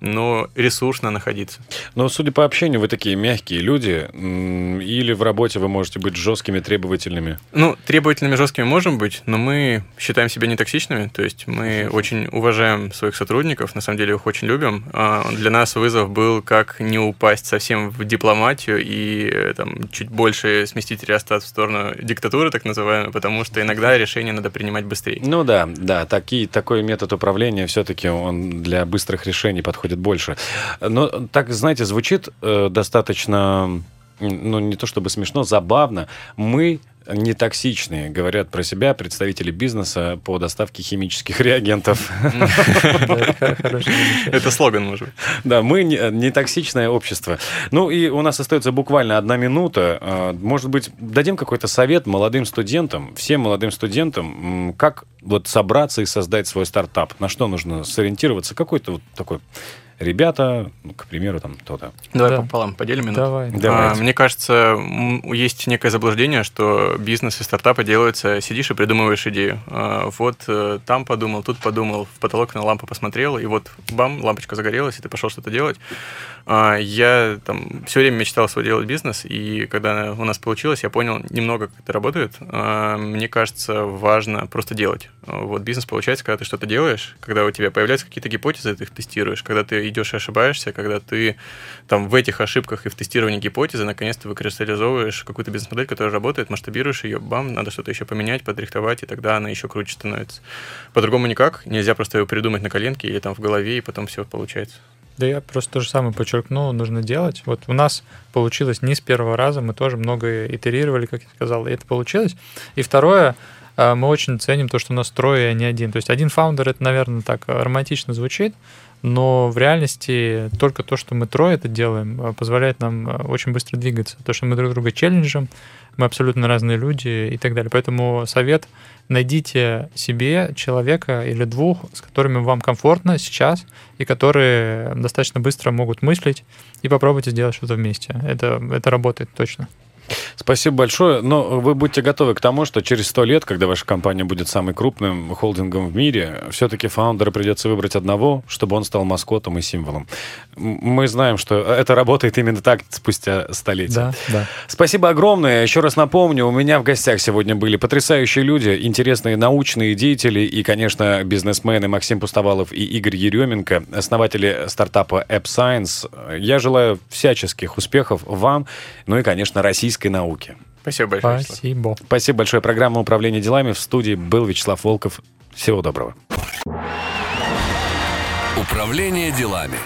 но ресурсно находиться. Но, судя по общению, вы такие мягкие люди, или в работе вы можете быть жесткими, требовательными? Ну, требовательными, жесткими можем быть, но мы считаем себя нетоксичными, то есть мы очень уважаем своих сотрудников, на самом деле их очень любим. А, для нас вызов был, как не упасть совсем в дипломатию и э, там, чуть больше сместить реостат в сторону диктатуры, так называемой, потому что иногда решения надо принимать быстрее. Ну да, да, такие, такой метод управления все-таки он для быстрых решений подходит происходит больше. Но так, знаете, звучит э, достаточно, ну, не то чтобы смешно, забавно. Мы не токсичные, говорят про себя представители бизнеса по доставке химических (laughs) реагентов. Это слоган, может быть. Да, мы не токсичное общество. Ну и у нас остается буквально одна минута. А, может быть, дадим какой-то совет молодым студентам, всем молодым студентам, как вот собраться и создать свой стартап? На что нужно сориентироваться? Какой-то вот такой ребята, ну, к примеру, там то-то. Давай да. пополам поделим минуту. Давай. А, мне кажется, есть некое заблуждение, что бизнес и стартапы делаются, сидишь и придумываешь идею. А, вот э, там подумал, тут подумал, в потолок на лампу посмотрел, и вот бам, лампочка загорелась, и ты пошел что-то делать. А, я там все время мечтал свой делать бизнес, и когда у нас получилось, я понял немного, как это работает. А, мне кажется, важно просто делать. Вот бизнес получается, когда ты что-то делаешь, когда у тебя появляются какие-то гипотезы, ты их тестируешь, когда ты идешь и ошибаешься, когда ты там в этих ошибках и в тестировании гипотезы наконец-то выкристаллизовываешь какую-то бизнес-модель, которая работает, масштабируешь ее, бам, надо что-то еще поменять, подрихтовать, и тогда она еще круче становится. По-другому никак, нельзя просто ее придумать на коленке или там в голове, и потом все получается. Да я просто то же самое подчеркнул, нужно делать. Вот у нас получилось не с первого раза, мы тоже много итерировали, как я сказал, и это получилось. И второе, а, мы очень ценим то, что у нас трое, а не один. То есть один фаундер, это, наверное, так романтично звучит, но в реальности только то, что мы трое это делаем, а, позволяет нам а, очень быстро двигаться. То, что мы друг друга челленджим, мы абсолютно разные люди и так далее. Поэтому совет найдите себе человека или двух, с которыми вам комфортно сейчас, и которые достаточно быстро могут мыслить, и попробуйте сделать что-то вместе. Это, это работает точно. Спасибо большое. Но вы будьте готовы к тому, что через сто лет, когда ваша компания будет самым крупным холдингом в мире, все-таки фаундера придется выбрать одного, чтобы он стал маскотом и символом. Мы знаем, что это работает именно так спустя столетия. Да, да. Спасибо огромное. Еще раз напомню, у меня в гостях сегодня были потрясающие люди, интересные научные деятели и, конечно, бизнесмены Максим Пустовалов и Игорь Еременко, основатели стартапа App Science. Я желаю всяческих успехов вам, ну и, конечно, российской науке. Спасибо большое. Спасибо. Спасибо большое. Программа управления делами в студии был Вячеслав Волков. Всего доброго. Управление делами.